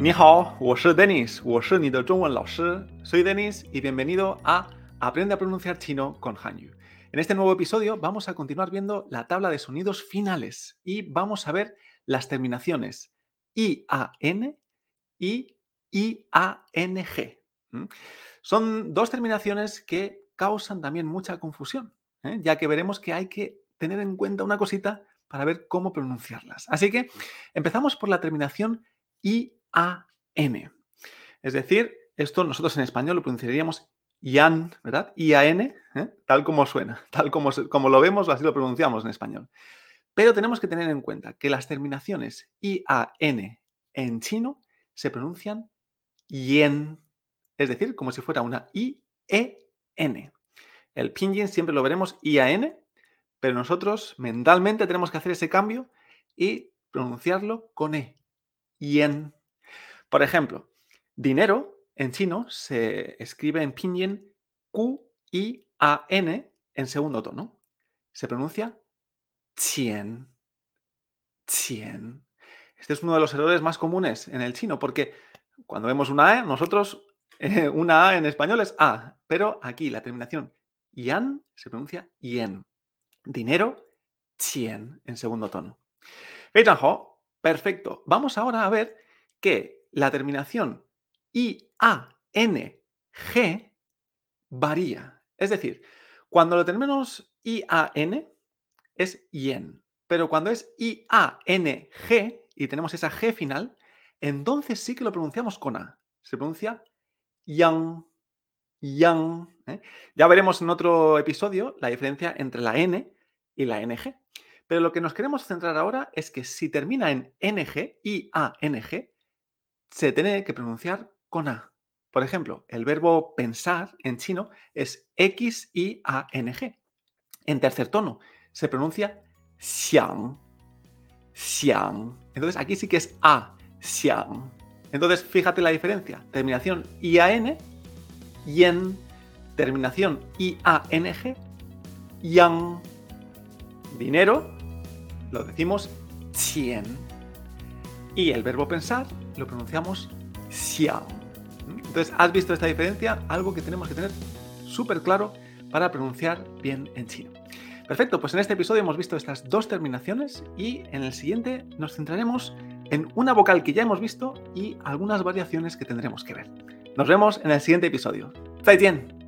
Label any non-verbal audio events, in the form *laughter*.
你好，我是 Dennis，我是你的中文老师。Soy Dennis y bienvenido a Aprende a pronunciar chino con Hanyu. En este nuevo episodio vamos a continuar viendo la tabla de sonidos finales y vamos a ver las terminaciones IAN y IANG. Son dos terminaciones que causan también mucha confusión, ¿eh? ya que veremos que hay que tener en cuenta una cosita para ver cómo pronunciarlas. Así que empezamos por la terminación IAN. Es decir, esto nosotros en español lo pronunciaríamos IAN, ¿verdad? IAN, ¿eh? tal como suena, *laughs* tal como, como lo vemos, así lo pronunciamos en español. Pero tenemos que tener en cuenta que las terminaciones IAN en chino se pronuncian yen, es decir, como si fuera una I-E-N. El pinyin siempre lo veremos IAN, pero nosotros mentalmente tenemos que hacer ese cambio y pronunciarlo con E, yen. Por ejemplo, dinero en chino se escribe en pinyin Q-I-A-N en segundo tono. Se pronuncia Chien. Chien. Este es uno de los errores más comunes en el chino, porque cuando vemos una E, nosotros, eh, una A en español es A, pero aquí la terminación yan se pronuncia yen. Dinero, chien, en segundo tono. Perfecto. Vamos ahora a ver que la terminación I-A-N-G varía. Es decir, cuando lo tenemos I-A-N, es yen. Pero cuando es I-A-N-G y tenemos esa G final, entonces sí que lo pronunciamos con A. Se pronuncia yang, yang. ¿eh? Ya veremos en otro episodio la diferencia entre la N y la NG. Pero lo que nos queremos centrar ahora es que si termina en NG, I-A-N-G, se tiene que pronunciar con A. Por ejemplo, el verbo pensar en chino es X-I-A-N-G. En tercer tono, se pronuncia xiang, xiang. Entonces aquí sí que es a, xiang. Entonces fíjate la diferencia. Terminación ian, yen. Terminación iang, yang. Dinero lo decimos qian. Y el verbo pensar lo pronunciamos xiang. Entonces, ¿has visto esta diferencia? Algo que tenemos que tener súper claro para pronunciar bien en chino. Perfecto, pues en este episodio hemos visto estas dos terminaciones y en el siguiente nos centraremos en una vocal que ya hemos visto y algunas variaciones que tendremos que ver. Nos vemos en el siguiente episodio. ¡Zaijian!